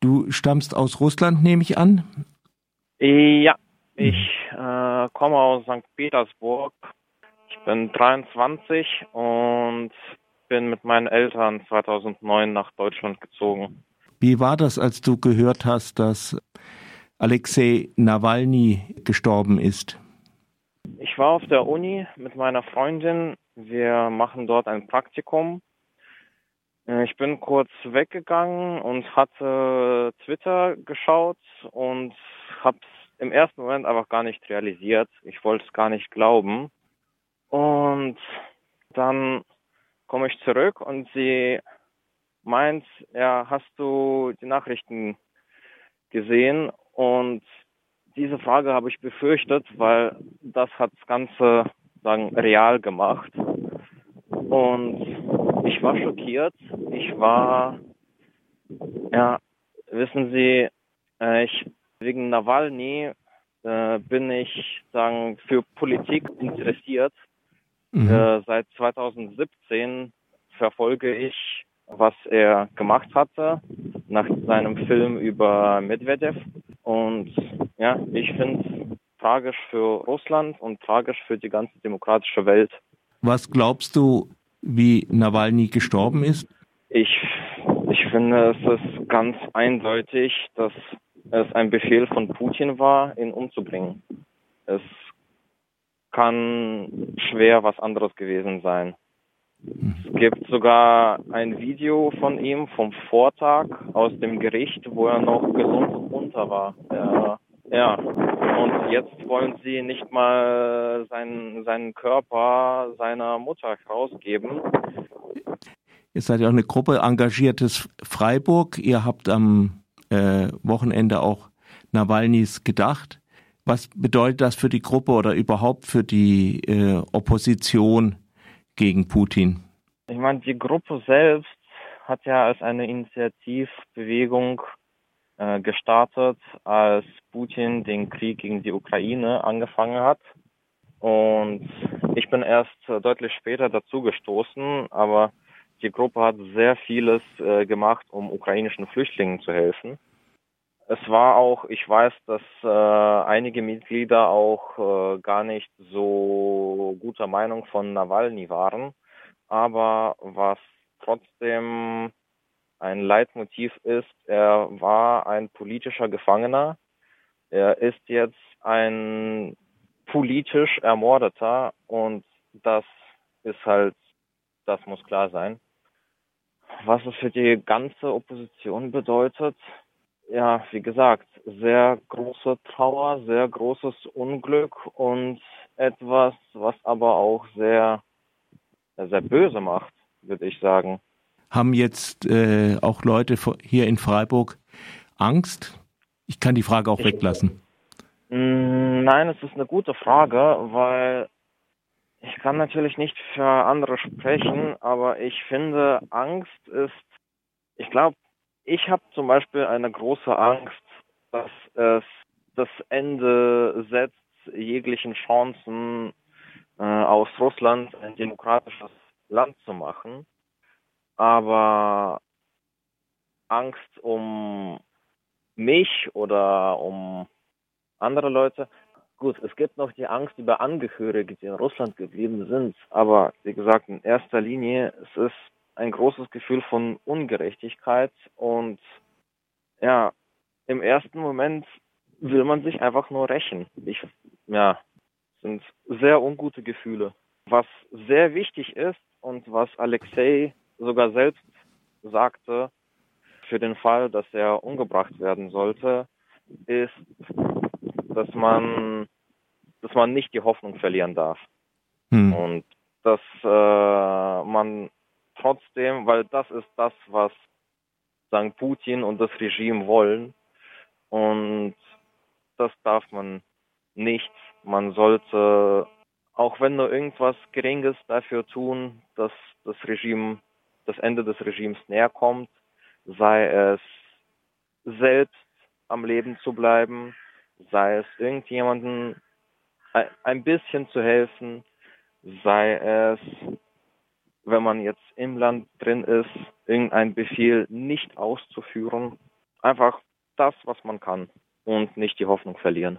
Du stammst aus Russland, nehme ich an? Ja, ich äh, komme aus St. Petersburg. Ich bin 23 und bin mit meinen Eltern 2009 nach Deutschland gezogen. Wie war das, als du gehört hast, dass Alexei Nawalny gestorben ist? Ich war auf der Uni mit meiner Freundin. Wir machen dort ein Praktikum. Äh, ich bin kurz weggegangen und hatte Twitter geschaut und habe es im ersten Moment einfach gar nicht realisiert. Ich wollte es gar nicht glauben. Und dann komme ich zurück und sie meint, ja, hast du die Nachrichten gesehen? Und diese Frage habe ich befürchtet, weil das hat das Ganze sagen real gemacht. Und ich war schockiert. Ich war, ja, wissen Sie, äh, ich wegen Nawalny äh, bin ich sagen für Politik interessiert. Mhm. Äh, seit 2017 verfolge ich was er gemacht hatte nach seinem Film über Medvedev. Und ja, ich finde es tragisch für Russland und tragisch für die ganze demokratische Welt. Was glaubst du, wie Nawalny gestorben ist? Ich, ich finde, es ist ganz eindeutig, dass es ein Befehl von Putin war, ihn umzubringen. Es kann schwer was anderes gewesen sein. Es gibt sogar ein Video von ihm vom Vortag aus dem Gericht, wo er noch gesund und munter war. Ja, ja. Und jetzt wollen sie nicht mal seinen, seinen Körper seiner Mutter rausgeben. Ihr seid ja auch eine Gruppe engagiertes Freiburg. Ihr habt am äh, Wochenende auch Nawalnys gedacht. Was bedeutet das für die Gruppe oder überhaupt für die äh, Opposition gegen Putin? Ich meine, die Gruppe selbst hat ja als eine Initiativbewegung äh, gestartet, als Putin den Krieg gegen die Ukraine angefangen hat. Und ich bin erst äh, deutlich später dazu gestoßen, aber die Gruppe hat sehr vieles äh, gemacht, um ukrainischen Flüchtlingen zu helfen. Es war auch, ich weiß, dass äh, einige Mitglieder auch äh, gar nicht so guter Meinung von Nawalny waren. Aber was trotzdem ein Leitmotiv ist, er war ein politischer Gefangener. Er ist jetzt ein politisch Ermordeter und das ist halt, das muss klar sein. Was es für die ganze Opposition bedeutet, ja, wie gesagt, sehr große Trauer, sehr großes Unglück und etwas, was aber auch sehr, sehr böse macht, würde ich sagen. Haben jetzt äh, auch Leute hier in Freiburg Angst? Ich kann die Frage auch weglassen. Mm, nein, es ist eine gute Frage, weil ich kann natürlich nicht für andere sprechen, aber ich finde, Angst ist, ich glaube, ich habe zum Beispiel eine große Angst, dass es das Ende setzt jeglichen Chancen äh, aus Russland ein demokratisches Land zu machen. Aber Angst um mich oder um andere Leute. Gut, es gibt noch die Angst über Angehörige, die in Russland geblieben sind. Aber wie gesagt, in erster Linie es ist ein großes Gefühl von Ungerechtigkeit und ja, im ersten Moment will man sich einfach nur rächen. Ich, ja, sind sehr ungute Gefühle. Was sehr wichtig ist und was Alexei sogar selbst sagte, für den Fall, dass er umgebracht werden sollte, ist, dass man, dass man nicht die Hoffnung verlieren darf. Hm. Und dass äh, man trotzdem, weil das ist das, was sagen Putin und das Regime wollen. Und das darf man nicht. Man sollte, auch wenn nur irgendwas Geringes dafür tun, dass das Regime, das Ende des Regimes näher kommt, sei es selbst am Leben zu bleiben, sei es irgendjemanden ein bisschen zu helfen, sei es wenn man jetzt im Land drin ist, irgendein Befehl nicht auszuführen. einfach das, was man kann und nicht die Hoffnung verlieren.